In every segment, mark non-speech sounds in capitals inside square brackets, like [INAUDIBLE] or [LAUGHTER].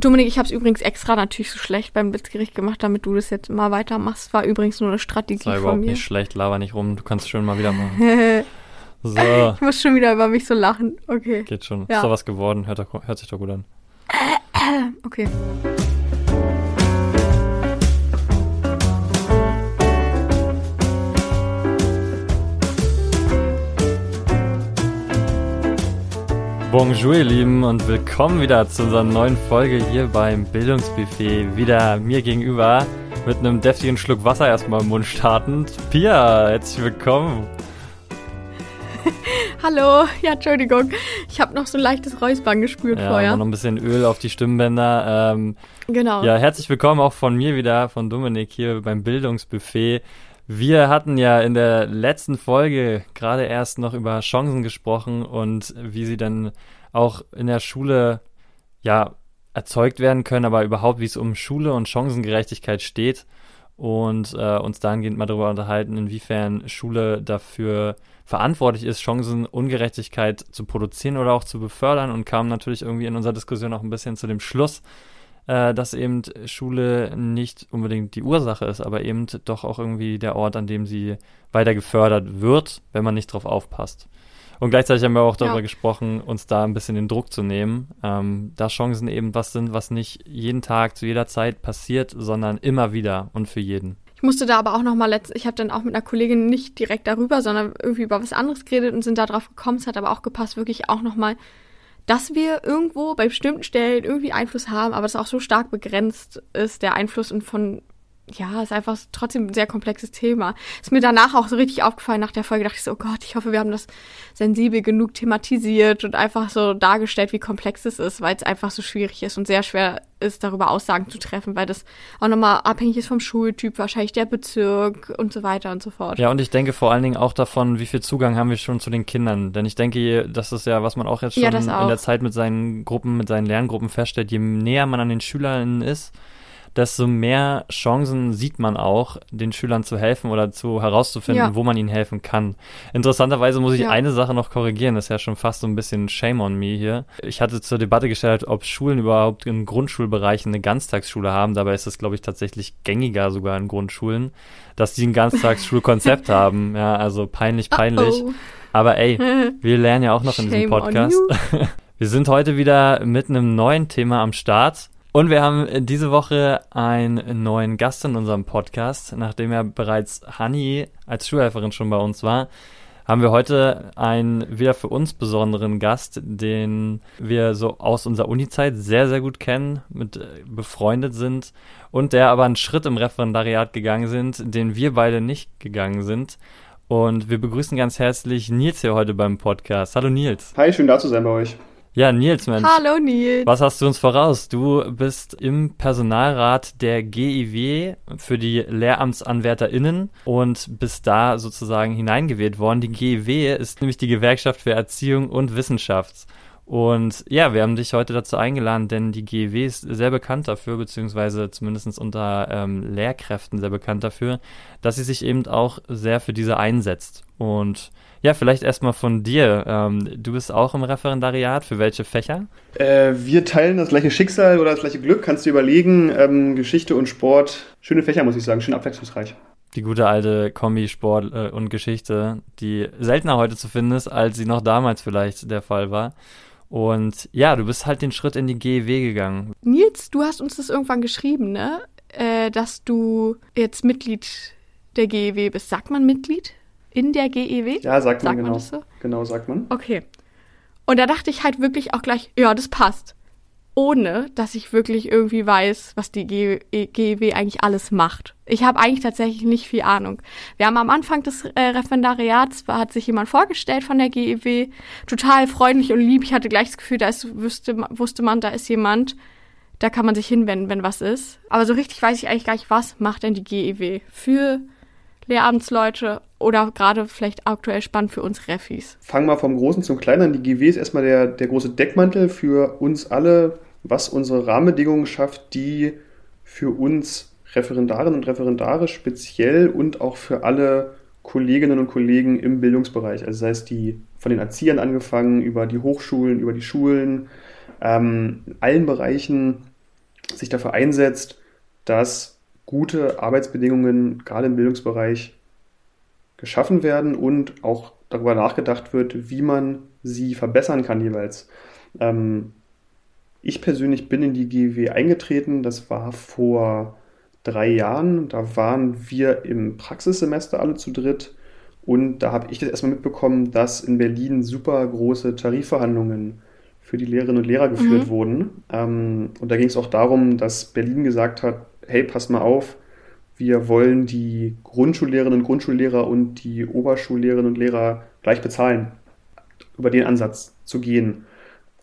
Dominik, ich habe es übrigens extra natürlich so schlecht beim Blitzgericht gemacht, damit du das jetzt mal weitermachst. War übrigens nur eine Strategie Das war von überhaupt mir. nicht schlecht, laber nicht rum, du kannst schon mal wieder machen. [LAUGHS] So, ich muss schon wieder über mich so lachen. Okay. geht schon. Ja. Ist doch was geworden, hört, hört sich doch gut an. Okay. Bonjour, ihr Lieben, und willkommen wieder zu unserer neuen Folge hier beim Bildungsbuffet. Wieder mir gegenüber mit einem deftigen Schluck Wasser erstmal im Mund startend. Pia, herzlich willkommen. [LAUGHS] Hallo. Ja, Entschuldigung. Ich habe noch so ein leichtes Räuspern gespürt Ja, vorher. noch ein bisschen Öl auf die Stimmbänder. Ähm, Genau. Ja, herzlich willkommen auch von mir wieder, von Dominik hier beim Bildungsbuffet. Wir hatten ja in der letzten Folge gerade erst noch über Chancen gesprochen und wie sie dann auch in der Schule ja erzeugt werden können, aber überhaupt wie es um Schule und Chancengerechtigkeit steht und äh, uns dahingehend mal darüber unterhalten, inwiefern Schule dafür verantwortlich ist, Chancenungerechtigkeit zu produzieren oder auch zu befördern und kam natürlich irgendwie in unserer Diskussion auch ein bisschen zu dem Schluss, äh, dass eben Schule nicht unbedingt die Ursache ist, aber eben doch auch irgendwie der Ort, an dem sie weiter gefördert wird, wenn man nicht drauf aufpasst. Und gleichzeitig haben wir auch darüber Ja. gesprochen, uns da ein bisschen den Druck zu nehmen, ähm, da Chancen eben was sind, was nicht jeden Tag zu jeder Zeit passiert, sondern immer wieder und für jeden. Ich musste da aber auch noch mal letzt, ich habe dann auch mit einer Kollegin nicht direkt darüber, sondern irgendwie über was anderes geredet und sind da drauf gekommen. Es hat aber auch gepasst, wirklich auch noch mal, dass wir irgendwo bei bestimmten Stellen irgendwie Einfluss haben, aber es auch so stark begrenzt ist, der Einfluss und von, ja, ist einfach trotzdem ein sehr komplexes Thema. Ist mir danach auch so richtig aufgefallen nach der Folge, dachte ich so, oh Gott, ich hoffe, wir haben das sensibel genug thematisiert und einfach so dargestellt, wie komplex es ist, weil es einfach so schwierig ist und sehr schwer ist, darüber Aussagen zu treffen, weil das auch nochmal abhängig ist vom Schultyp, wahrscheinlich der Bezirk und so weiter und so fort. Ja, und ich denke vor allen Dingen auch davon, wie viel Zugang haben wir schon zu den Kindern. Denn ich denke, das ist ja, was man auch jetzt schon Ja, in der Zeit mit seinen Gruppen, mit seinen Lerngruppen feststellt, je näher man an den SchülerInnen ist, desto mehr Chancen sieht man auch, den Schülern zu helfen oder zu herauszufinden, Ja. wo man ihnen helfen kann. Interessanterweise muss ich Ja. eine Sache noch korrigieren, das ist ja schon fast so ein bisschen Shame on me hier. Ich hatte zur Debatte gestellt, ob Schulen überhaupt in Grundschulbereichen eine Ganztagsschule haben. Dabei ist das, glaube ich, tatsächlich gängiger sogar in Grundschulen, dass die ein Ganztagsschulkonzept [LAUGHS] haben. Ja, also peinlich, peinlich. Uh-oh. Aber ey, [LAUGHS] wir lernen ja auch noch in diesem Shame Podcast. [LAUGHS] Wir sind heute wieder mit einem neuen Thema am Start. Und wir haben diese Woche einen neuen Gast in unserem Podcast. Nachdem ja bereits Hani als Schulhelferin schon bei uns war, haben wir heute einen wieder für uns besonderen Gast, den wir so aus unserer Uni-Zeit sehr, sehr gut kennen, mit äh, befreundet sind und der aber einen Schritt im Referendariat gegangen sind, den wir beide nicht gegangen sind. Und wir begrüßen ganz herzlich Nils hier heute beim Podcast. Hallo Nils. Hi, schön da zu sein bei euch. Ja, Nils, Mensch. Hallo Nils. Was hast du uns voraus? Du bist im Personalrat der GIW für die LehramtsanwärterInnen und bist da sozusagen hineingewählt worden. Die GIW ist nämlich die Gewerkschaft für Erziehung und Wissenschaft. Und ja, wir haben dich heute dazu eingeladen, denn die GIW ist sehr bekannt dafür, beziehungsweise zumindest unter ähm, Lehrkräften sehr bekannt dafür, dass sie sich eben auch sehr für diese einsetzt. Und ja, vielleicht erstmal von dir. Ähm, du bist auch im Referendariat. Für welche Fächer? Äh, wir teilen das gleiche Schicksal oder das gleiche Glück, kannst du überlegen. Ähm, Geschichte und Sport, schöne Fächer, muss ich sagen, schön abwechslungsreich. Die gute alte Kombi Sport äh, und Geschichte, die seltener heute zu finden ist, als sie noch damals vielleicht der Fall war. Und ja, du bist halt den Schritt in die GEW gegangen. Nils, du hast uns das irgendwann geschrieben, ne? Äh, dass du jetzt Mitglied der GEW bist. Sagt man Mitglied in der GEW? Ja, sagt man Sagt man genau. das so? Genau, sagt man. Okay. Und da dachte ich halt wirklich auch gleich, ja, das passt. Ohne, dass ich wirklich irgendwie weiß, was die GEW eigentlich alles macht. Ich habe eigentlich tatsächlich nicht viel Ahnung. Wir haben am Anfang des äh, Referendariats, hat sich jemand vorgestellt von der GEW, total freundlich und lieb. Ich hatte gleich das Gefühl, da ist, wüsste, wusste man, da ist jemand, da kann man sich hinwenden, wenn was ist. Aber so richtig weiß ich eigentlich gar nicht, was macht denn die GEW für Lehramtsleute oder gerade vielleicht aktuell spannend für uns Refis. Fangen wir vom Großen zum Kleinen an. Die GW ist erstmal der, der große Deckmantel für uns alle, was unsere Rahmenbedingungen schafft, die für uns Referendarinnen und Referendare speziell und auch für alle Kolleginnen und Kollegen im Bildungsbereich, also sei es die von den Erziehern angefangen, über die Hochschulen, über die Schulen, ähm, in allen Bereichen sich dafür einsetzt, dass gute Arbeitsbedingungen gerade im Bildungsbereich geschaffen werden und auch darüber nachgedacht wird, wie man sie verbessern kann jeweils. Ähm, ich persönlich bin in die GW eingetreten, das war vor drei Jahren. Da waren wir im Praxissemester alle zu dritt und da habe ich das erstmal mitbekommen, dass in Berlin super große Tarifverhandlungen für die Lehrerinnen und Lehrer geführt mhm. wurden. Ähm, und da ging es auch darum, dass Berlin gesagt hat, hey, pass mal auf, wir wollen die Grundschullehrerinnen und Grundschullehrer und die Oberschullehrerinnen und Lehrer gleich bezahlen, über den Ansatz zu gehen,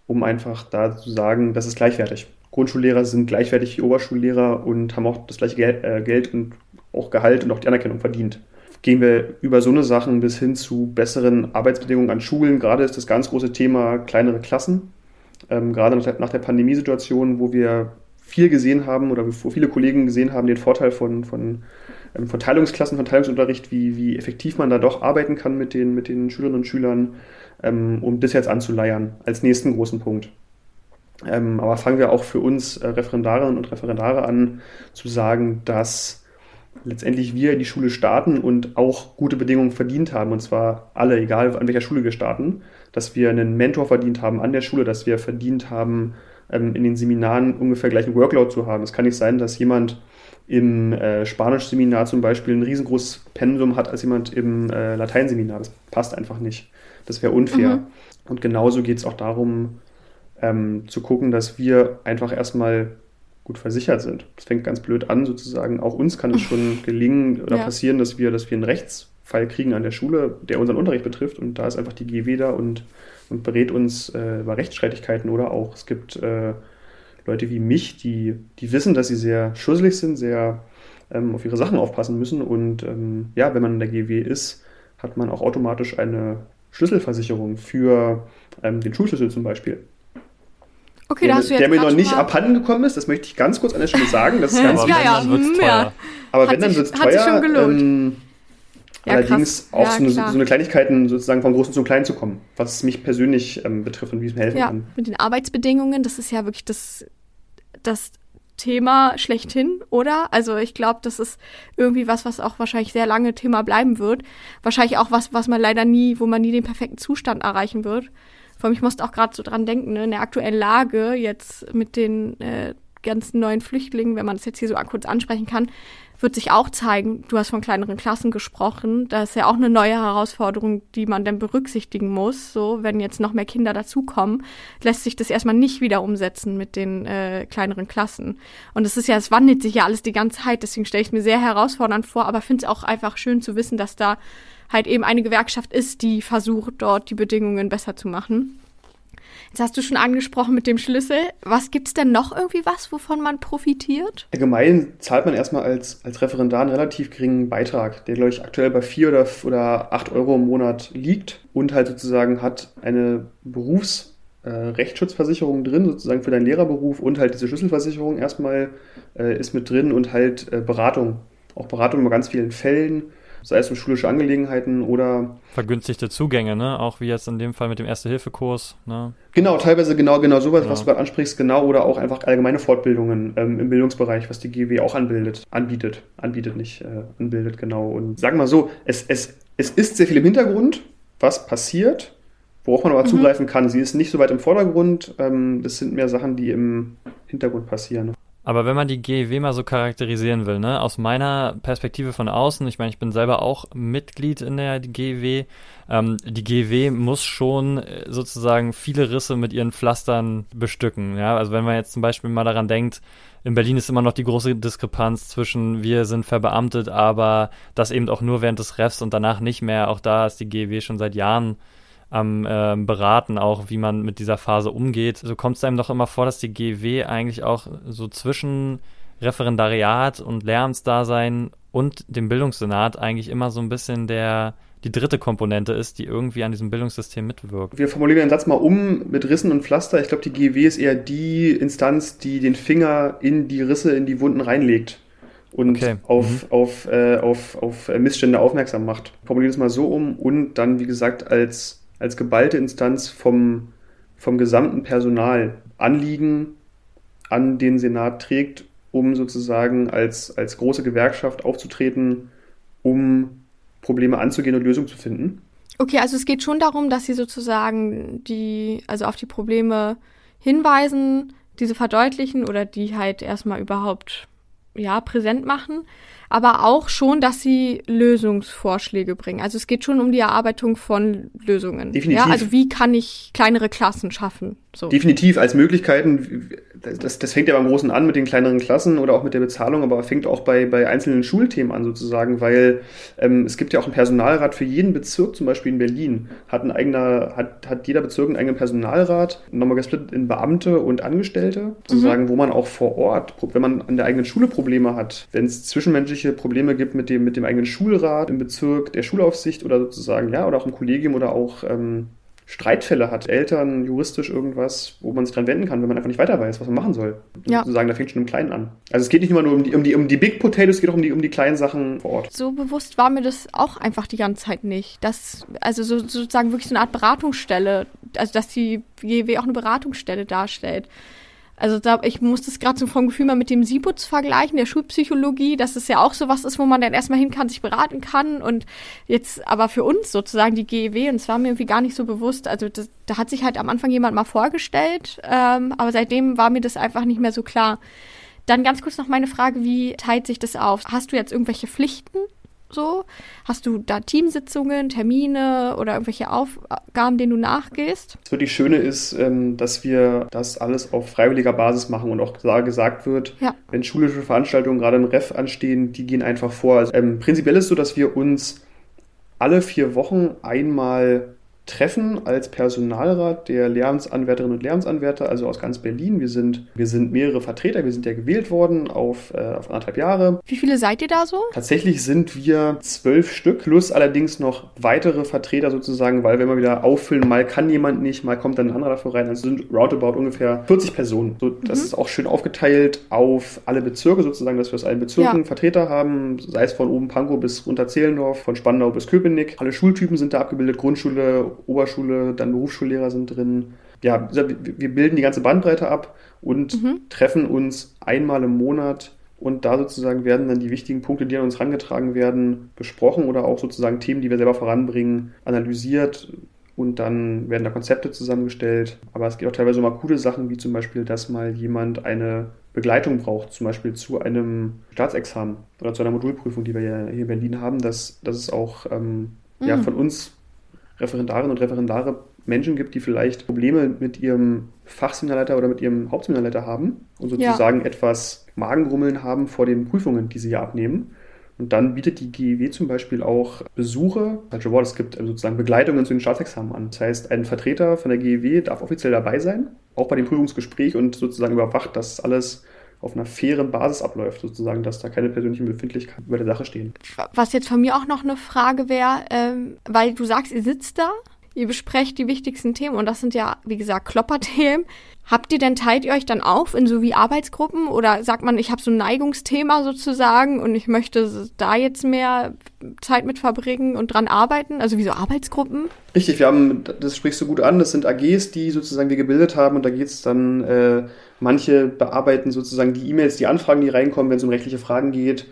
um einfach da zu sagen, das ist gleichwertig. Grundschullehrer sind gleichwertig wie Oberschullehrer und haben auch das gleiche Geld, äh, Geld und auch Gehalt und auch die Anerkennung verdient. Gehen wir über so eine Sachen bis hin zu besseren Arbeitsbedingungen an Schulen. Gerade ist das ganz große Thema kleinere Klassen. Ähm, gerade nach der, nach der Pandemiesituation, wo wir viel gesehen haben oder wo viele Kollegen gesehen haben, den Vorteil von, von, ähm, von Teilungsklassen, wie, wie effektiv man da doch arbeiten kann mit den, mit den Schülerinnen und Schülern, ähm, um das jetzt anzuleiern als nächsten großen Punkt. Ähm, aber fangen wir auch für uns äh, Referendarinnen und Referendare an zu sagen, dass letztendlich wir in die Schule starten und auch gute Bedingungen verdient haben, und zwar alle, egal an welcher Schule wir starten, dass wir einen Mentor verdient haben an der Schule, dass wir verdient haben, in den Seminaren ungefähr gleichen Workload zu haben. Es kann nicht sein, dass jemand im äh, Spanisch-Seminar zum Beispiel ein riesengroßes Pensum hat als jemand im äh, Lateinseminar. Das passt einfach nicht. Das wäre unfair. Mhm. Und genauso geht es auch darum, ähm, zu gucken, dass wir einfach erstmal gut versichert sind. Das fängt ganz blöd an, sozusagen. Auch uns kann es schon [LAUGHS] gelingen oder ja. passieren, dass wir, dass wir einen Rechtsfall kriegen an der Schule, der unseren Unterricht betrifft. Und da ist einfach die GW da und und berät uns äh, über Rechtsstreitigkeiten oder auch es gibt äh, Leute wie mich, die, die wissen, dass sie sehr schusselig sind, sehr ähm, auf ihre Sachen aufpassen müssen und ähm, ja, wenn man in der GW ist, hat man auch automatisch eine Schlüsselversicherung für ähm, den Schulschlüssel zum Beispiel. Okay, der, da hast du jetzt der mir noch nicht abhanden gekommen ist, das möchte ich ganz kurz an der Stelle sagen. Das ist [LAUGHS] ganz ja, ja, ja, ja. Aber wenn, dann wird es teuer. Hat sich schon gelohnt. Ähm, ja, Allerdings krass. auch ja, so, eine, so, eine, Kleinigkeiten sozusagen vom Großen zum Kleinen zu kommen, was mich persönlich ähm, betrifft und wie es mir helfen ja, kann. Mit den Arbeitsbedingungen, das ist ja wirklich das, das Thema schlechthin, oder? Also ich glaube, das ist irgendwie was, was auch wahrscheinlich sehr lange Thema bleiben wird. Wahrscheinlich auch was, was man leider nie, wo man nie den perfekten Zustand erreichen wird. Vor allem, ich musste auch gerade so dran denken, ne, in der aktuellen Lage jetzt mit den äh, ganzen neuen Flüchtlingen, wenn man das jetzt hier so kurz ansprechen kann, wird sich auch zeigen, du hast von kleineren Klassen gesprochen, da ist ja auch eine neue Herausforderung, die man dann berücksichtigen muss. So, wenn jetzt noch mehr Kinder dazukommen, lässt sich das erstmal nicht wieder umsetzen mit den äh, kleineren Klassen. Und es ist ja, es wandelt sich ja alles die ganze Zeit, deswegen stelle ich es mir sehr herausfordernd vor, aber finde es auch einfach schön zu wissen, dass da halt eben eine Gewerkschaft ist, die versucht, dort die Bedingungen besser zu machen. Jetzt hast du schon angesprochen mit dem Schlüssel. Was gibt es denn noch irgendwie was, wovon man profitiert? Allgemein zahlt man erstmal als, als Referendar einen relativ geringen Beitrag, der, glaube ich, aktuell bei 4 oder, oder 8 Euro im Monat liegt und halt sozusagen hat eine Berufs- äh, drin, sozusagen für deinen Lehrerberuf und halt diese Schlüsselversicherung erstmal äh, ist mit drin und halt äh, Beratung. Auch Beratung über ganz vielen Fällen sei es um schulische Angelegenheiten oder vergünstigte Zugänge, ne? Auch wie jetzt in dem Fall mit dem Erste-Hilfe-Kurs, ne? Genau, teilweise genau, genau sowas, ja. was du gerade ansprichst, genau, oder auch einfach allgemeine Fortbildungen ähm, im Bildungsbereich, was die GW auch anbildet, anbietet, anbietet nicht, äh, anbildet, genau. Und sagen wir mal so, es, es, es ist sehr viel im Hintergrund, was passiert, worauf man aber mhm. zugreifen kann. Sie ist nicht so weit im Vordergrund, ähm, das sind mehr Sachen, die im Hintergrund passieren. Aber wenn man die GEW mal so charakterisieren will, ne, aus meiner Perspektive von außen, ich meine, ich bin selber auch Mitglied in der GEW, ähm, die GEW muss schon äh, sozusagen viele Risse mit ihren Pflastern bestücken. Ja, also wenn man jetzt zum Beispiel mal daran denkt, in Berlin ist immer noch die große Diskrepanz zwischen wir sind verbeamtet, aber das eben auch nur während des Refs und danach nicht mehr. Auch da ist die GEW schon seit Jahren am äh, Beraten auch, wie man mit dieser Phase umgeht. So kommt es einem doch immer vor, dass die GW eigentlich auch so zwischen Referendariat und Lehramtsdasein und dem Bildungssenat eigentlich immer so ein bisschen der die dritte Komponente ist, die irgendwie an diesem Bildungssystem mitwirkt. Wir formulieren den Satz mal um mit Rissen und Pflaster. Ich glaube, die GW ist eher die Instanz, die den Finger in die Risse, in die Wunden reinlegt und okay. auf, mhm. auf, äh, auf, auf Missstände aufmerksam macht. Formulieren es mal so um und dann, wie gesagt, als als geballte Instanz vom, vom gesamten Personal Anliegen an den Senat trägt, um sozusagen als, als große Gewerkschaft aufzutreten, um Probleme anzugehen und Lösungen zu finden. Okay, also es geht schon darum, dass sie sozusagen die, also auf die Probleme hinweisen, diese verdeutlichen oder die halt erstmal überhaupt ja präsent machen aber auch schon, dass sie Lösungsvorschläge bringen. Also es geht schon um die Erarbeitung von Lösungen. Definitiv. Ja, also wie kann ich kleinere Klassen schaffen? So. Definitiv als Möglichkeiten. Das, das fängt ja beim Großen an mit den kleineren Klassen oder auch mit der Bezahlung, aber fängt auch bei, bei einzelnen Schulthemen an sozusagen, weil ähm, es gibt ja auch einen Personalrat für jeden Bezirk, zum Beispiel in Berlin, hat ein eigener, hat, hat jeder Bezirk einen eigenen Personalrat, nochmal gesplittet in Beamte und Angestellte, sozusagen, mhm. wo man auch vor Ort, wenn man an der eigenen Schule Probleme hat, wenn es zwischenmenschliche Probleme gibt mit dem, mit dem eigenen Schulrat im Bezirk, der Schulaufsicht oder sozusagen, ja, oder auch im Kollegium oder auch ähm, Streitfälle hat, Eltern, juristisch irgendwas, wo man sich dran wenden kann, wenn man einfach nicht weiter weiß, was man machen soll. Ja. Sozusagen, da fängt schon im Kleinen an. Also es geht nicht immer nur um die, um die, um die Big Potatoes, es geht auch um die, um die kleinen Sachen vor Ort. So bewusst war mir das auch einfach die ganze Zeit nicht. Dass, also so, sozusagen wirklich so eine Art Beratungsstelle, also dass die GW auch eine Beratungsstelle darstellt. Also da, ich muss das gerade so vom Gefühl mal mit dem Sibutz vergleichen, der Schulpsychologie, dass es ja auch so was ist, wo man dann erstmal hin kann, sich beraten kann und jetzt aber für uns sozusagen die GEW und es war mir irgendwie gar nicht so bewusst, also das, da hat sich halt am Anfang jemand mal vorgestellt, ähm, aber seitdem war mir das einfach nicht mehr so klar. Dann ganz kurz noch meine Frage, wie teilt sich das auf? Hast du jetzt irgendwelche Pflichten so? Hast du da Teamsitzungen, Termine oder irgendwelche Aufgaben, denen du nachgehst? Das wirklich Schöne ist, ähm, dass wir das alles auf freiwilliger Basis machen und auch gesagt wird, ja. wenn schulische Veranstaltungen gerade im Ref anstehen, die gehen einfach vor. Also, ähm, prinzipiell ist es so, dass wir uns alle vier Wochen einmal treffen als Personalrat der Lehramtsanwärterinnen und Lehramtsanwärter, also aus ganz Berlin. Wir sind, wir sind mehrere Vertreter, wir sind ja gewählt worden auf, äh, auf anderthalb Jahre. Wie viele seid ihr da so? Tatsächlich sind wir zwölf Stück, plus allerdings noch weitere Vertreter sozusagen, weil wir immer wieder auffüllen, mal kann jemand nicht, mal kommt dann ein anderer dafür rein. Also sind roundabout ungefähr 40 Personen. So, das mhm. ist auch schön aufgeteilt auf alle Bezirke sozusagen, dass wir aus allen Bezirken ja. Vertreter haben, sei es von oben Pankow bis runter Zehlendorf, von Spandau bis Köpenick. Alle Schultypen sind da abgebildet, Grundschule, Oberschule, dann Berufsschullehrer sind drin. Ja, wir bilden die ganze Bandbreite ab und mhm. treffen uns einmal im Monat und da sozusagen werden dann die wichtigen Punkte, die an uns herangetragen werden, besprochen oder auch sozusagen Themen, die wir selber voranbringen, analysiert und dann werden da Konzepte zusammengestellt. Aber es gibt auch teilweise mal coole Sachen, wie zum Beispiel, dass mal jemand eine Begleitung braucht, zum Beispiel zu einem Staatsexamen oder zu einer Modulprüfung, die wir ja hier in Berlin haben, dass, dass es auch ähm, mhm. ja, von uns Referendarinnen und Referendare Menschen gibt, die vielleicht Probleme mit ihrem Fachseminarleiter oder mit ihrem Hauptseminarleiter haben und sozusagen ja. etwas Magengrummeln haben vor den Prüfungen, die sie ja abnehmen. Und dann bietet die GEW zum Beispiel auch Besuche, falsche Wort, es gibt sozusagen Begleitungen zu den Staatsexamen an. Das heißt, ein Vertreter von der GEW darf offiziell dabei sein, auch bei dem Prüfungsgespräch und sozusagen überwacht, dass alles auf einer fairen Basis abläuft, sozusagen, dass da keine persönlichen Befindlichkeiten über der Sache stehen. Was jetzt von mir auch noch eine Frage wäre, ähm, weil du sagst, ihr sitzt da, ihr besprecht die wichtigsten Themen und das sind ja, wie gesagt, Klopperthemen. Habt ihr denn, teilt ihr euch dann auf in so wie Arbeitsgruppen oder sagt man, ich habe so ein Neigungsthema sozusagen und ich möchte da jetzt mehr Zeit mit verbringen und dran arbeiten? Also wie so Arbeitsgruppen? Richtig, wir haben, das sprichst du gut an, das sind AGs, die sozusagen wir gebildet haben und da geht es dann, äh, manche bearbeiten sozusagen die E-Mails, die Anfragen, die reinkommen, wenn es um rechtliche Fragen geht.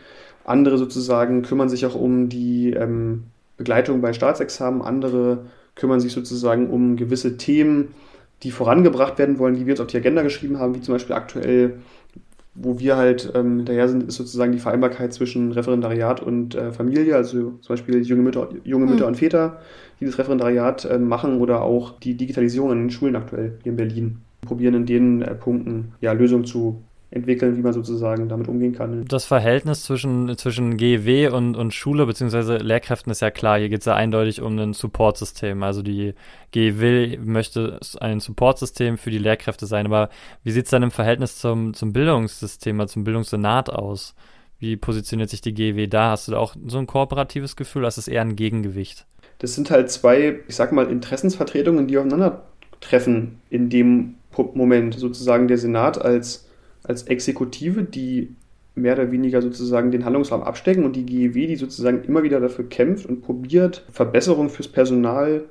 Andere sozusagen kümmern sich auch um die ähm, Begleitung bei Staatsexamen, andere kümmern sich sozusagen um gewisse Themen, die vorangebracht werden wollen, die wir uns auf die Agenda geschrieben haben, wie zum Beispiel aktuell, wo wir halt ähm, hinterher sind, ist sozusagen die Vereinbarkeit zwischen Referendariat und äh, Familie, also zum Beispiel junge Mütter, junge Mütter mhm. und Väter, die das Referendariat äh, machen oder auch die Digitalisierung in den Schulen aktuell hier in Berlin. Probieren in den äh, Punkten ja, Lösungen zu entwickeln, wie man sozusagen damit umgehen kann. Das Verhältnis zwischen, zwischen GEW und, und Schule bzw. Lehrkräften ist ja klar. Hier geht es ja eindeutig um ein Supportsystem. Also die GEW möchte ein Supportsystem für die Lehrkräfte sein. Aber wie sieht es dann im Verhältnis zum, zum Bildungssystem, also zum Bildungssenat aus? Wie positioniert sich die GEW da? Hast du da auch so ein kooperatives Gefühl? Das ist eher ein Gegengewicht. Das sind halt zwei, ich sag mal, Interessensvertretungen, die aufeinandertreffen in dem Moment. Sozusagen der Senat als als Exekutive, die mehr oder weniger sozusagen den Handlungsraum abstecken und die GEW, die sozusagen immer wieder dafür kämpft und probiert, Verbesserungen fürs Personal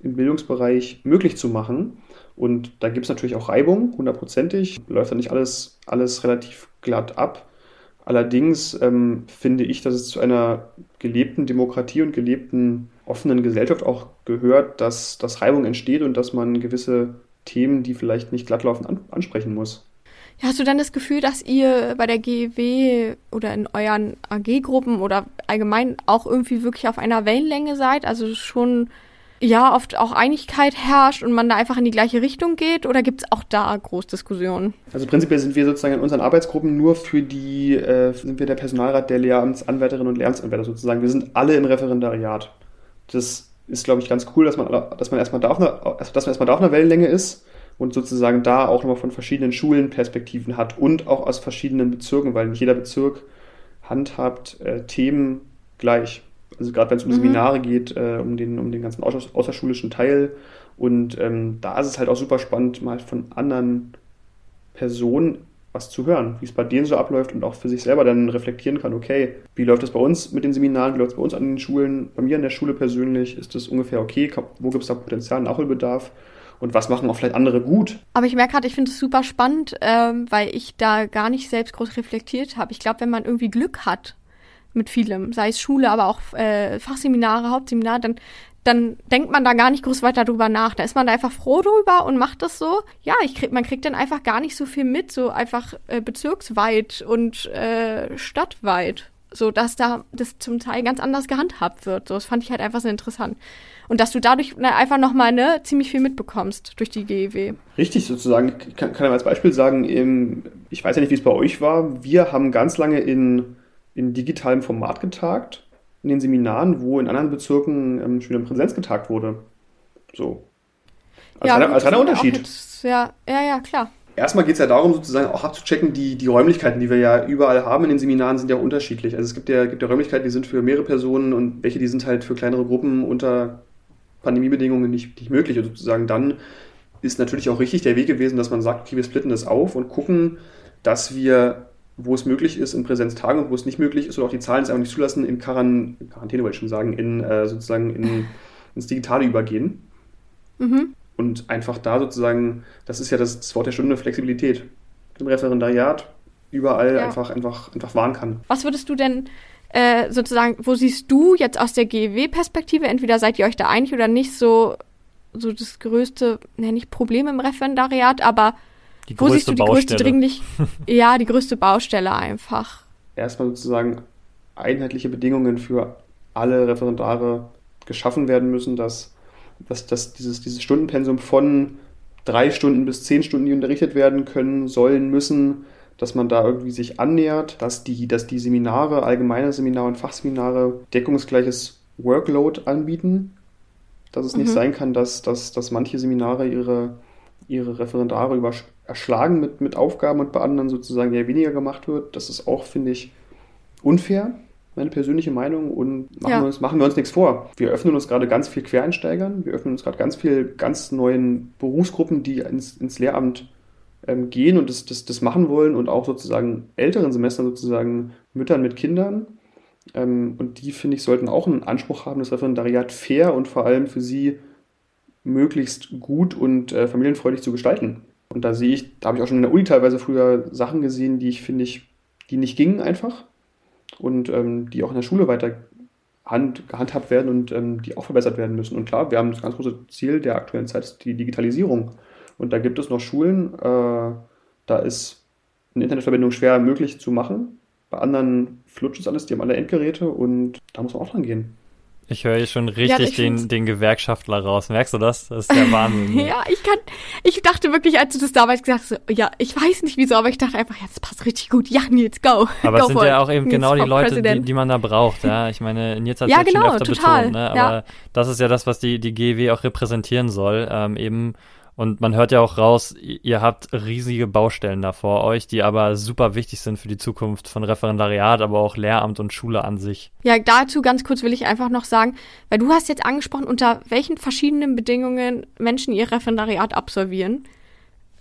im Bildungsbereich möglich zu machen. Und da gibt es natürlich auch Reibung, hundertprozentig. Läuft da nicht alles, alles relativ glatt ab. Allerdings ähm, finde ich, dass es zu einer gelebten Demokratie und gelebten offenen Gesellschaft auch gehört, dass, dass Reibung entsteht und dass man gewisse Themen, die vielleicht nicht glatt laufen, an, ansprechen muss. Hast du dann das Gefühl, dass ihr bei der GEW oder in euren AG-Gruppen oder allgemein auch irgendwie wirklich auf einer Wellenlänge seid? Also schon ja oft auch Einigkeit herrscht und man da einfach in die gleiche Richtung geht? Oder gibt es auch da Großdiskussionen? Also prinzipiell sind wir sozusagen in unseren Arbeitsgruppen nur für die, äh, sind wir der Personalrat der Lehramtsanwärterinnen und Lehramtsanwärter sozusagen. Wir sind alle im Referendariat. Das ist, glaube ich, ganz cool, dass man, dass man erstmal da auf einer, dass man erstmal da auf einer Wellenlänge ist und sozusagen da auch nochmal von verschiedenen Schulen Perspektiven hat und auch aus verschiedenen Bezirken, weil nicht jeder Bezirk handhabt äh, Themen gleich. Also gerade wenn es um mhm. Seminare geht, äh, um, den, um den ganzen außer, außerschulischen Teil. Und ähm, da ist es halt auch super spannend, mal von anderen Personen was zu hören, wie es bei denen so abläuft und auch für sich selber dann reflektieren kann, okay, wie läuft das bei uns mit den Seminaren, wie läuft es bei uns an den Schulen, bei mir an der Schule persönlich, ist das ungefähr okay, wo gibt es da Potenzial, Nachholbedarf und was machen auch vielleicht andere gut. Aber ich merke gerade, ich finde es super spannend, ähm, weil ich da gar nicht selbst groß reflektiert habe. Ich glaube, wenn man irgendwie Glück hat mit vielem, sei es Schule, aber auch äh, Fachseminare, Hauptseminare, dann dann denkt man da gar nicht groß weiter drüber nach. Da ist man da einfach froh drüber und macht das so. Ja, ich krieg, man kriegt dann einfach gar nicht so viel mit, so einfach äh, bezirksweit und äh, stadtweit. So, dass da das zum Teil ganz anders gehandhabt wird. So, das fand ich halt einfach sehr interessant. Und dass du dadurch na, einfach nochmal ne, ziemlich viel mitbekommst durch die GEW. Richtig, sozusagen. Ich kann, kann als Beispiel sagen, ich weiß ja nicht, wie es bei euch war. Wir haben ganz lange in, in digitalem Format getagt in den Seminaren, wo in anderen Bezirken ähm, schon in Präsenz getagt wurde. So. Als, ja, reiner, als reiner Unterschied. Jetzt, ja, ja, ja, klar. Erstmal geht es ja darum, sozusagen auch abzuchecken, die, die Räumlichkeiten, die wir ja überall haben in den Seminaren, sind ja unterschiedlich. Also es gibt ja, gibt ja Räumlichkeiten, die sind für mehrere Personen und welche, die sind halt für kleinere Gruppen unter Pandemiebedingungen nicht, nicht möglich. Und sozusagen dann ist natürlich auch richtig der Weg gewesen, dass man sagt, okay, wir splitten das auf und gucken, dass wir wo es möglich ist, in Präsenztagen und wo es nicht möglich ist oder auch die Zahlen es einfach nicht zulassen, in Quaran Quarantäne wollte ich schon sagen, in äh, sozusagen in, ins Digitale übergehen. Mhm. Und einfach da sozusagen, das ist ja das, das Wort der Stunde, Flexibilität. Im Referendariat überall ja. einfach, einfach, einfach wahren kann. Was würdest du denn äh, sozusagen, wo siehst du jetzt aus der GEW-Perspektive, entweder seid ihr euch da einig oder nicht, so, so das größte, ne, nicht Problem im Referendariat, aber die Wo siehst du die Baustelle. größte dringlich? [LAUGHS] ja, die größte Baustelle einfach. Erstmal sozusagen einheitliche Bedingungen für alle Referendare geschaffen werden müssen, dass, dass, dass dieses, dieses Stundenpensum von drei Stunden bis zehn Stunden, die unterrichtet werden können, sollen, müssen, dass man da irgendwie sich annähert, dass die, dass die Seminare, allgemeine Seminare und Fachseminare deckungsgleiches Workload anbieten. Dass es mhm. nicht sein kann, dass, dass, dass manche Seminare ihre, ihre Referendare erschlagen mit, mit Aufgaben und bei anderen sozusagen ja weniger gemacht wird. Das ist auch, finde ich, unfair, meine persönliche Meinung. Und machen, ja. wir uns, machen wir uns nichts vor. Wir öffnen uns gerade ganz viel Quereinsteigern. Wir öffnen uns gerade ganz viel ganz neuen Berufsgruppen, die ins, ins Lehramt ähm, gehen und das, das, das machen wollen und auch sozusagen älteren Semestern sozusagen Müttern mit Kindern. Ähm, und die, finde ich, sollten auch einen Anspruch haben, das Referendariat fair und vor allem für sie möglichst gut und äh, familienfreundlich zu gestalten. Und da sehe ich, da habe ich auch schon in der Uni teilweise früher Sachen gesehen, die ich finde ich, die nicht gingen einfach und ähm, die auch in der Schule weiter hand, gehandhabt werden und ähm, die auch verbessert werden müssen. Und klar, wir haben das ganz große Ziel der aktuellen Zeit, die Digitalisierung. Und da gibt es noch Schulen, äh, da ist eine Internetverbindung schwer möglich zu machen. Bei anderen flutscht es alles, die haben alle Endgeräte und da muss man auch dran gehen. Ich höre hier schon richtig ja, den, den Gewerkschaftler raus. Merkst du das? Das ist der Wahnsinn. [LAUGHS] ja, ich kann, ich dachte wirklich, als du das damals gesagt hast, ja, ich weiß nicht wieso, aber ich dachte einfach, ja, das passt richtig gut. Ja, Nils, go. Aber es sind ja auch eben genau die Leute, die, die, man da braucht, ja. Ich meine, Nils hat es ja, genau, schon öfter total. betont, ne? Aber ja. das ist ja das, was die, die GW auch repräsentieren soll. Ähm, eben und man hört ja auch raus, ihr habt riesige Baustellen da vor euch, die aber super wichtig sind für die Zukunft von Referendariat, aber auch Lehramt und Schule an sich. Ja, dazu ganz kurz will ich einfach noch sagen, weil du hast jetzt angesprochen, unter welchen verschiedenen Bedingungen Menschen ihr Referendariat absolvieren.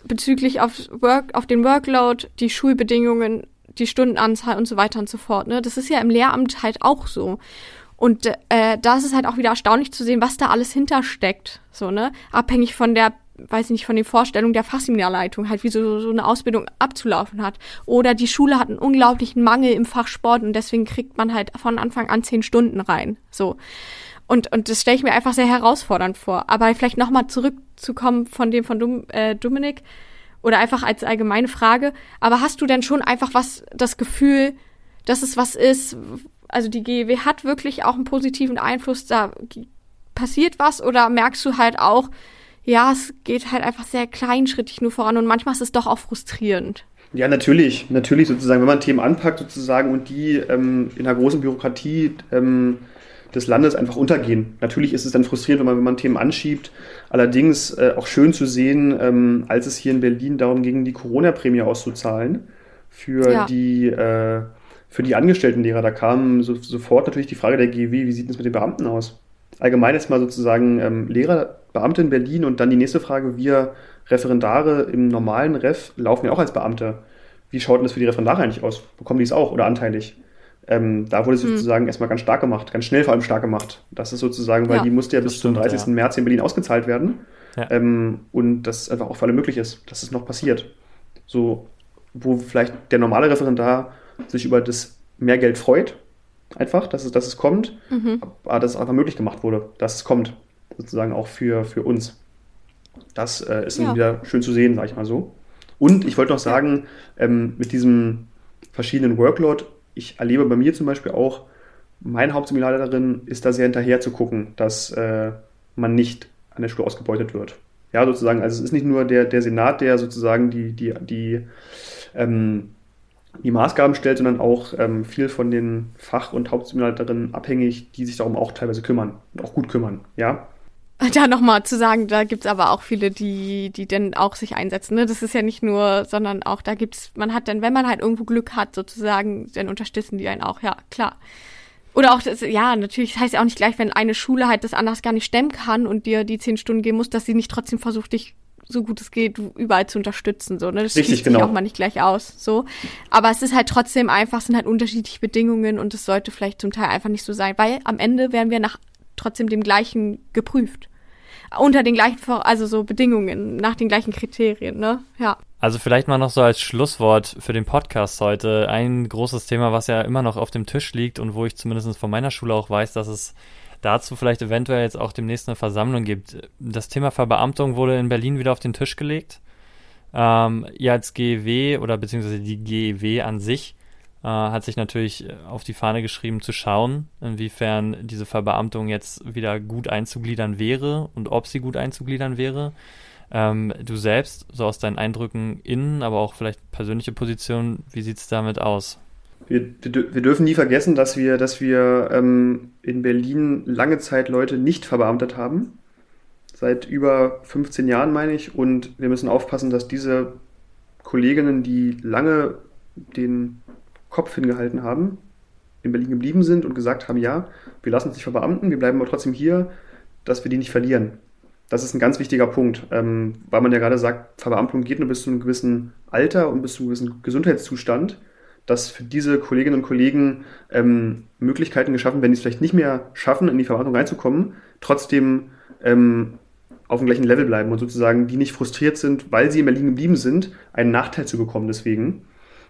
Bezüglich auf, Work, auf den Workload, die Schulbedingungen, die Stundenanzahl und so weiter und so fort. Ne? Das ist ja im Lehramt halt auch so. Und äh, da ist es halt auch wieder erstaunlich zu sehen, was da alles hintersteckt. So, ne? Abhängig von der weiß ich nicht, von den Vorstellungen der Fachseminarleitung, halt wie so, so eine Ausbildung abzulaufen hat. Oder die Schule hat einen unglaublichen Mangel im Fach Sport und deswegen kriegt man halt von Anfang an zehn Stunden rein. So. Und, und das stelle ich mir einfach sehr herausfordernd vor. Aber vielleicht nochmal zurückzukommen von dem von Dum, äh, Dominik oder einfach als allgemeine Frage. Aber hast du denn schon einfach was, das Gefühl, dass es was ist, also die GEW hat wirklich auch einen positiven Einfluss, da passiert was oder merkst du halt auch, ja, es geht halt einfach sehr kleinschrittig nur voran und manchmal ist es doch auch frustrierend. Ja, natürlich, natürlich sozusagen, wenn man Themen anpackt sozusagen und die ähm, in der großen Bürokratie ähm, des Landes einfach untergehen. Natürlich ist es dann frustrierend, wenn man, wenn man Themen anschiebt. Allerdings äh, auch schön zu sehen, ähm, als es hier in Berlin darum ging, die Corona-Prämie auszuzahlen für ja. die äh, für die Angestelltenlehrer. Da kam so, sofort natürlich die Frage der GW, wie sieht es mit den Beamten aus? Allgemein jetzt mal sozusagen ähm, Lehrer, Beamte in Berlin und dann die nächste Frage, wir Referendare im normalen Ref laufen ja auch als Beamte. Wie schaut denn das für die Referendare eigentlich aus? Bekommen die es auch oder anteilig? Ähm, da wurde es hm. sozusagen erstmal ganz stark gemacht, ganz schnell vor allem stark gemacht. Das ist sozusagen, weil ja, die musste ja bis stimmt, zum 30. Ja. März in Berlin ausgezahlt werden. Ja. Ähm, und das einfach auch für alle möglich ist, dass es noch passiert. So, wo vielleicht der normale Referendar sich über das Mehrgeld freut, einfach, dass es, dass es kommt, mhm. aber dass es einfach möglich gemacht wurde, dass es kommt, sozusagen auch für, für uns. Das äh, ist ja. wieder schön zu sehen, sage ich mal so. Und ich wollte noch sagen, ähm, mit diesem verschiedenen Workload, ich erlebe bei mir zum Beispiel auch, mein Hauptseminarleiterin ist da sehr hinterher zu gucken, dass äh, man nicht an der Schule ausgebeutet wird. Ja, sozusagen, also es ist nicht nur der, der Senat, der sozusagen die, die, die ähm, die Maßgaben stellt, sondern auch ähm, viel von den Fach- und Hauptseminarleiterinnen abhängig, die sich darum auch teilweise kümmern und auch gut kümmern, ja. Da nochmal zu sagen, da gibt's aber auch viele, die, die dann auch sich einsetzen. Ne? Das ist ja nicht nur, sondern auch, da gibt's, man hat dann, wenn man halt irgendwo Glück hat, sozusagen, dann unterstützen die einen auch, ja, klar. Oder auch, das, ja, natürlich, das heißt ja auch nicht gleich, wenn eine Schule halt das anders gar nicht stemmen kann und dir die zehn Stunden geben muss, dass sie nicht trotzdem versucht, dich so gut es geht, überall zu unterstützen. So, ne? Das Richtig, genau. auch mal nicht gleich aus. So. Aber es ist halt trotzdem einfach, es sind halt unterschiedliche Bedingungen und es sollte vielleicht zum Teil einfach nicht so sein, weil am Ende werden wir nach trotzdem dem gleichen geprüft. Unter den gleichen, also so Bedingungen, nach den gleichen Kriterien, ne? Ja. Also vielleicht mal noch so als Schlusswort für den Podcast heute. Ein großes Thema, was ja immer noch auf dem Tisch liegt und wo ich zumindest von meiner Schule auch weiß, dass es dazu vielleicht eventuell jetzt auch demnächst eine Versammlung gibt. Das Thema Verbeamtung wurde in Berlin wieder auf den Tisch gelegt. Ähm, ihr als GEW oder beziehungsweise die GEW an sich äh, hat sich natürlich auf die Fahne geschrieben zu schauen, inwiefern diese Verbeamtung jetzt wieder gut einzugliedern wäre und ob sie gut einzugliedern wäre. Ähm, du selbst, so aus deinen Eindrücken innen, aber auch vielleicht persönliche Position, wie sieht es damit aus? Wir, wir, wir, dürfen nie vergessen, dass wir, dass wir ähm, in Berlin lange Zeit Leute nicht verbeamtet haben. Seit über 15 Jahren, meine ich. Und wir müssen aufpassen, dass diese Kolleginnen, die lange den Kopf hingehalten haben, in Berlin geblieben sind und gesagt haben, ja, wir lassen uns nicht verbeamten, wir bleiben aber trotzdem hier, dass wir die nicht verlieren. Das ist ein ganz wichtiger Punkt, ähm, weil man ja gerade sagt, Verbeamtung geht nur bis zu einem gewissen Alter und bis zu einem gewissen Gesundheitszustand dass für diese Kolleginnen und Kollegen ähm, Möglichkeiten geschaffen werden, die es vielleicht nicht mehr schaffen, in die Verwaltung reinzukommen, trotzdem ähm, auf dem gleichen Level bleiben und sozusagen die nicht frustriert sind, weil sie in Berlin geblieben sind, einen Nachteil zu bekommen deswegen.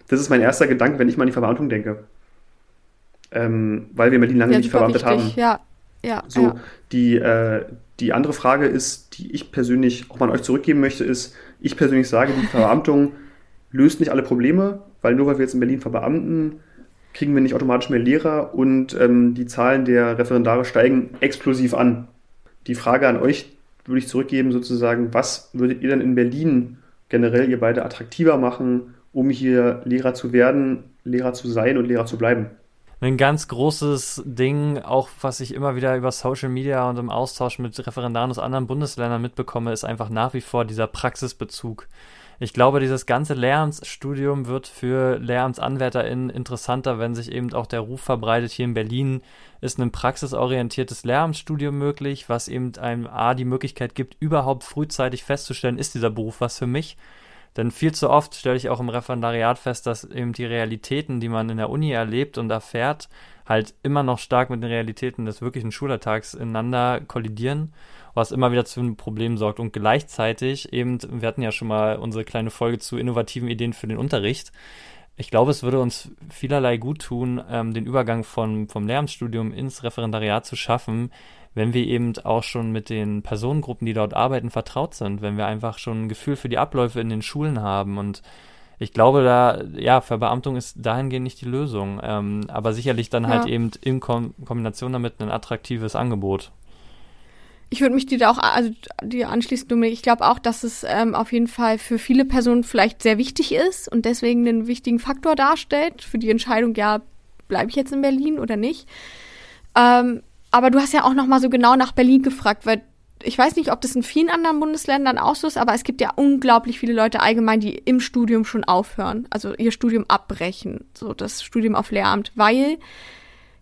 Das ist mein erster Gedanke, wenn ich mal an die Verwaltung denke. Ähm, weil wir in Berlin lange ja, nicht verbeamtet haben. Ja, ja. So, ja. Die, äh, die andere Frage ist, die ich persönlich auch mal an euch zurückgeben möchte, ist, ich persönlich sage, die Verbeamtung [LAUGHS] löst nicht alle Probleme, weil nur weil wir jetzt in Berlin verbeamten, kriegen wir nicht automatisch mehr Lehrer und ähm, die Zahlen der Referendare steigen explosiv an. Die Frage an euch würde ich zurückgeben, sozusagen, was würdet ihr denn in Berlin generell ihr beide attraktiver machen, um hier Lehrer zu werden, Lehrer zu sein und Lehrer zu bleiben? Ein ganz großes Ding, auch was ich immer wieder über Social Media und im Austausch mit Referendaren aus anderen Bundesländern mitbekomme, ist einfach nach wie vor dieser Praxisbezug ich glaube, dieses ganze Lehramtsstudium wird für LehramtsanwärterInnen interessanter, wenn sich eben auch der Ruf verbreitet, hier in Berlin ist ein praxisorientiertes Lehramtsstudium möglich, was eben einem A die Möglichkeit gibt, überhaupt frühzeitig festzustellen, ist dieser Beruf was für mich. Denn viel zu oft stelle ich auch im Referendariat fest, dass eben die Realitäten, die man in der Uni erlebt und erfährt, halt immer noch stark mit den Realitäten des wirklichen Schulalltags ineinander kollidieren, was immer wieder zu einem Problem sorgt. Und gleichzeitig eben, wir hatten ja schon mal unsere kleine Folge zu innovativen Ideen für den Unterricht. Ich glaube, es würde uns vielerlei gut tun, ähm, den Übergang von, vom Lehramtsstudium ins Referendariat zu schaffen, wenn wir eben auch schon mit den Personengruppen, die dort arbeiten, vertraut sind, wenn wir einfach schon ein Gefühl für die Abläufe in den Schulen haben und ich glaube, da, ja, Verbeamtung ist dahingehend nicht die Lösung, ähm, aber sicherlich dann halt ja. halt eben in Kom Kombination damit ein attraktives Angebot. Ich würde mich dir da auch, also dir anschließen, Dominik. Ich glaube auch, dass es ähm, auf jeden Fall für viele Personen vielleicht sehr wichtig ist und deswegen einen wichtigen Faktor darstellt für die Entscheidung, ja, bleibe ich jetzt in Berlin oder nicht. Ähm, aber du hast ja auch noch mal so genau nach Berlin gefragt, weil ich weiß nicht, ob das in vielen anderen Bundesländern auch so ist, aber es gibt ja unglaublich viele Leute allgemein, die im Studium schon aufhören, also ihr Studium abbrechen, so das Studium auf Lehramt, weil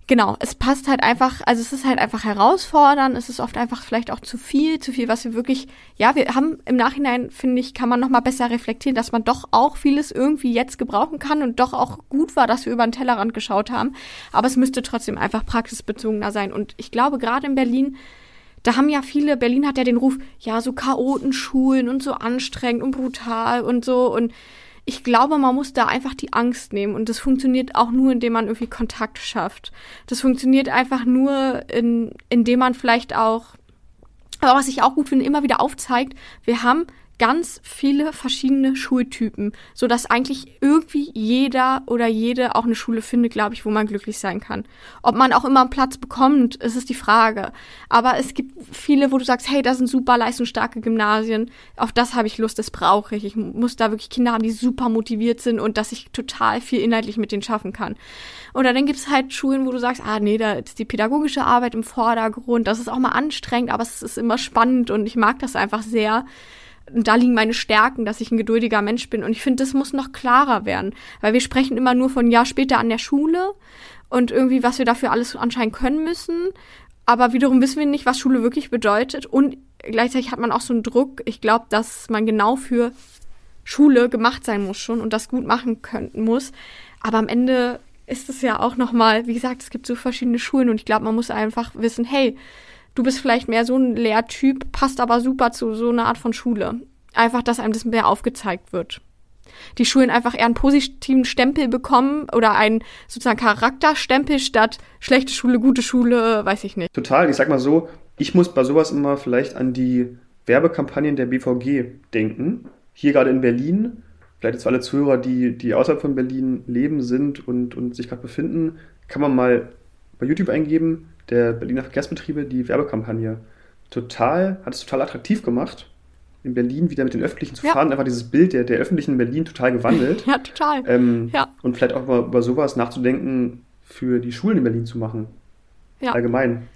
genau, es passt halt einfach, also es ist halt einfach herausfordernd, es ist oft einfach vielleicht auch zu viel, zu viel, was wir wirklich, ja, wir haben im Nachhinein, finde ich, kann man nochmal besser reflektieren, dass man doch auch vieles irgendwie jetzt gebrauchen kann und doch auch gut war, dass wir über den Tellerrand geschaut haben. Aber es müsste trotzdem einfach praxisbezogener sein. Und ich glaube, gerade in Berlin, da haben ja viele, Berlin hat ja den Ruf, ja, so Chaotenschulen und so anstrengend und brutal und so und ich glaube, man muss da einfach die Angst nehmen. Und das funktioniert auch nur, indem man irgendwie Kontakt schafft. Das funktioniert einfach nur, in, indem man vielleicht auch, aber was ich auch gut finde, immer wieder aufzeigt, wir haben ganz viele verschiedene Schultypen, so dass eigentlich irgendwie jeder oder jede auch eine Schule findet, glaube ich, wo man glücklich sein kann. Ob man auch immer einen Platz bekommt, ist es die Frage. Aber es gibt viele, wo du sagst, hey, das sind super leistungsstarke Gymnasien, auf das habe ich Lust, das brauche ich. Ich muss da wirklich Kinder haben, die super motiviert sind und dass ich total viel inhaltlich mit denen schaffen kann. Oder dann gibt es halt Schulen, wo du sagst, ah nee, da ist die pädagogische Arbeit im Vordergrund, das ist auch mal anstrengend, aber es ist immer spannend und ich mag das einfach sehr da liegen meine Stärken, dass ich ein geduldiger Mensch bin. Und ich finde, das muss noch klarer werden. Weil wir sprechen immer nur von Jahr später an der Schule und irgendwie, was wir dafür alles anscheinend können müssen. Aber wiederum wissen wir nicht, was Schule wirklich bedeutet. Und gleichzeitig hat man auch so einen Druck. Ich glaube, dass man genau für Schule gemacht sein muss schon und das gut machen können muss. Aber am Ende ist es ja auch nochmal, wie gesagt, es gibt so verschiedene Schulen und ich glaube, man muss einfach wissen, hey, du bist vielleicht mehr so ein Lehrtyp, passt aber super zu so einer Art von Schule. Einfach, dass einem das mehr aufgezeigt wird. Die Schulen einfach eher einen positiven Stempel bekommen oder einen sozusagen Charakterstempel statt schlechte Schule, gute Schule, weiß ich nicht. Total. Ich sag mal so, ich muss bei sowas immer vielleicht an die Werbekampagnen der BVG denken. Hier gerade in Berlin, vielleicht jetzt für alle Zuhörer, die, die außerhalb von Berlin leben, sind und, und sich gerade befinden, kann man mal bei YouTube eingeben, der Berliner Verkehrsbetriebe die Werbekampagne. Total, hat es total attraktiv gemacht, in Berlin wieder mit den Öffentlichen zu ja. fahren. Einfach dieses Bild der, der Öffentlichen in Berlin total gewandelt. [LAUGHS] ja, total. Ähm, ja. Und vielleicht auch mal über sowas nachzudenken, für die Schulen in Berlin zu machen. Ja. Allgemein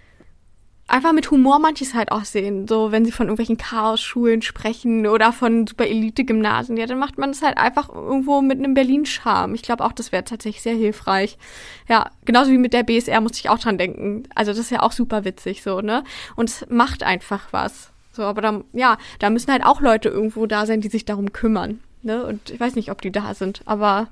einfach mit Humor manches halt auch sehen. So, wenn sie von irgendwelchen Chaos-Schulen sprechen oder von super Elite-Gymnasien, ja, dann macht man es halt einfach irgendwo mit einem Berlin-Charme. Ich glaube auch, das wäre tatsächlich sehr hilfreich. Ja, genauso wie mit der BSR muss ich auch dran denken. Also, das ist ja auch super witzig, so, ne? Und es macht einfach was. So, aber dann, ja, da müssen halt auch Leute irgendwo da sein, die sich darum kümmern. Ne? Und ich weiß nicht, ob die da sind, aber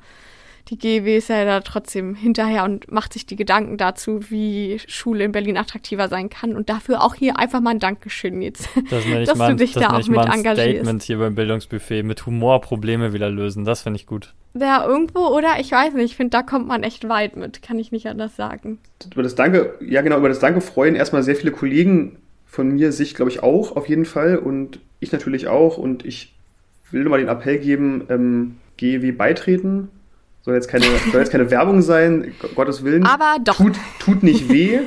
die GEW ist ja da trotzdem hinterher und macht sich die Gedanken dazu, wie Schule in Berlin attraktiver sein kann. Und dafür auch hier einfach mal ein Dankeschön jetzt, das [LAUGHS] dass mal, du dich das da auch mit ein engagierst. Statement hier beim Bildungsbuffet mit Humor Probleme wieder lösen. Das finde ich gut. Ja, irgendwo, oder? Ich weiß nicht. Ich finde, da kommt man echt weit mit. Kann ich nicht anders sagen. Über das Danke, ja genau, über das Danke freuen erstmal sehr viele Kollegen von mir sich, glaube ich, auch auf jeden Fall. Und ich natürlich auch. Und ich will nur mal den Appell geben, ähm, GEW beitreten soll jetzt keine, soll jetzt keine Werbung sein, Gottes Willen. Aber doch. Tut, tut nicht weh.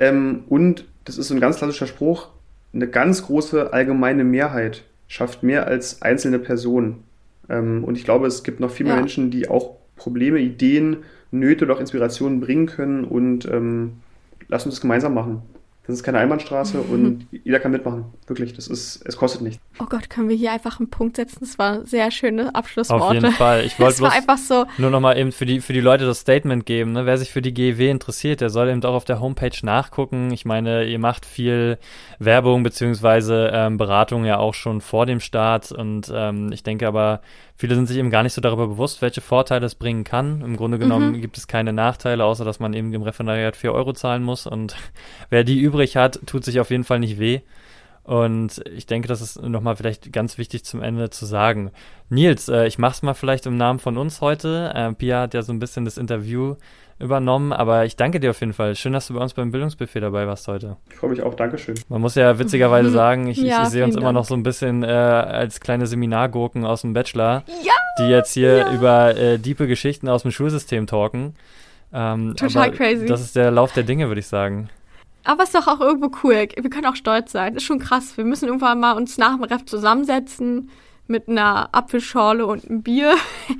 ähm, und das ist so ein ganz klassischer Spruch, eine ganz große allgemeine Mehrheit schafft mehr als einzelne Personen. Ähm, und ich glaube, es gibt noch viel mehr ja. Menschen, die auch Probleme, Ideen, Nöte oder auch Inspirationen bringen können und ähm, lass uns das gemeinsam machen. Das ist keine Einbahnstraße mhm. und jeder kann mitmachen. Wirklich, das ist, es kostet nichts. Oh Gott, können wir hier einfach einen Punkt setzen? Das war sehr schöne Abschlussworte. Auf jeden Fall. Ich wollte [LAUGHS] einfach so. nur nochmal eben für die, für die Leute das Statement geben. Ne? Wer sich für die GEW interessiert, der soll eben auch auf der Homepage nachgucken. Ich meine, ihr macht viel Werbung beziehungsweise ähm, Beratung ja auch schon vor dem Start und ähm, ich denke aber, viele sind sich eben gar nicht so darüber bewusst, welche Vorteile es bringen kann. Im Grunde genommen Mhm. gibt es keine Nachteile, außer dass man eben dem Referendariat 4 Euro zahlen muss. Und [LAUGHS] wer die übrig hat, tut sich auf jeden Fall nicht weh. Und ich denke, das ist nochmal vielleicht ganz wichtig zum Ende zu sagen. Nils, äh, ich mach's mal vielleicht im Namen von uns heute. Äh, Pia hat ja so ein bisschen das Interview übernommen, aber ich danke dir auf jeden Fall. Schön, dass du bei uns beim Bildungsbuffet dabei warst heute. Ich freue mich auch, Dankeschön. Man muss ja witzigerweise [LAUGHS] sagen, ich, Ja, ich sehe uns vielen immer Dank. noch so ein bisschen äh, als kleine Seminargurken aus dem Bachelor, Ja, die jetzt hier ja. über äh, diepe Geschichten aus dem Schulsystem talken. Ähm, Total aber crazy. Das ist der Lauf der Dinge, würde ich sagen. Aber ist doch auch irgendwo cool. Wir können auch stolz sein. Ist schon krass. Wir müssen irgendwann mal uns nach dem Ref zusammensetzen mit einer Apfelschorle und einem Bier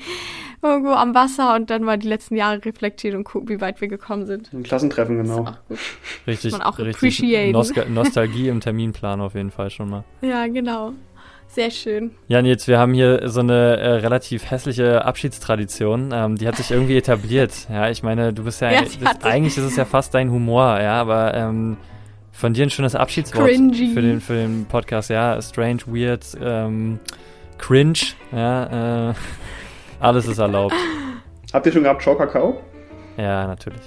[LAUGHS] irgendwo am Wasser und dann mal die letzten Jahre reflektieren und gucken, wie weit wir gekommen sind. Ein Klassentreffen, Ist genau. auch gut. Richtig, man auch richtig Nostalgie im Terminplan auf jeden Fall schon mal. Ja, genau. Sehr schön. Ja, Nils, wir haben hier so eine äh, relativ hässliche Abschiedstradition. Ähm, die hat sich irgendwie etabliert. Ja, ich meine, du bist ja, Ja, sich- eigentlich ist es ja fast dein Humor, ja, aber ähm, von dir ein schönes Abschiedswort Cringy. für den, für den Podcast, ja. Strange, weird, ähm, cringe, ja, äh, [LAUGHS] alles ist erlaubt. Habt ihr schon gehabt Ciao Kakao? Ja, natürlich.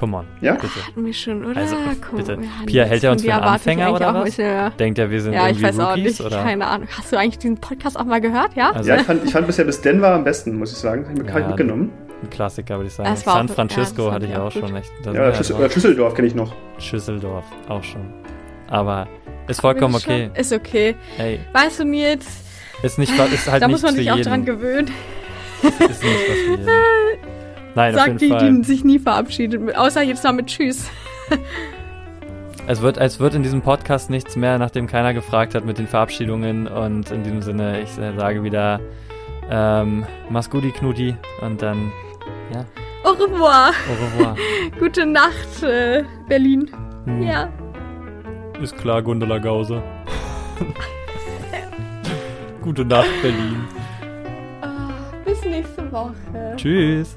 Komm, come on, Ja? bitte. Hatten wir schon, oder? Also, Komm, bitte. ja, Pia, hält er uns für einen ich Anfänger oder was? bisschen. Denkt er, wir sind Ja, ich irgendwie weiß auch nicht. oder? Keine Ahnung. Hast du eigentlich diesen Podcast auch mal gehört, ja? Also, Ja, ich fand, ich fand bisher bis Denver am besten, muss ich sagen. Hab ich mir Ja, mitgenommen. ein Klassiker, würde ich sagen. San auch- Francisco ja, hatte ich ich auch auch schon gut. echt. Ja, oder, Schüssel, oder Schüsseldorf kenne ich noch. Schüsseldorf auch schon. Aber ist vollkommen Ist schon- okay. Ist okay. Hey, Weißt du, Nils, ist nicht ist halt da muss man sich auch jeden. dran gewöhnen. Ist nicht was für jeden. [LAUGHS] Nein, auf Sagt die, jeden die Fall. sich nie verabschiedet. Außer jetzt noch mit Tschüss. Es wird, es wird in diesem Podcast nichts mehr, nachdem keiner gefragt hat mit den Verabschiedungen. Und in diesem Sinne, ich sage wieder, ähm, mach's gut, die Knuti. Und dann, ja, Au revoir. au revoir. [LAUGHS] Gute Nacht, äh, Berlin. Hm, Ja. Ist klar, Gundula Gause. Gute Nacht, Berlin. Ah, bis nächste Woche. Tschüss.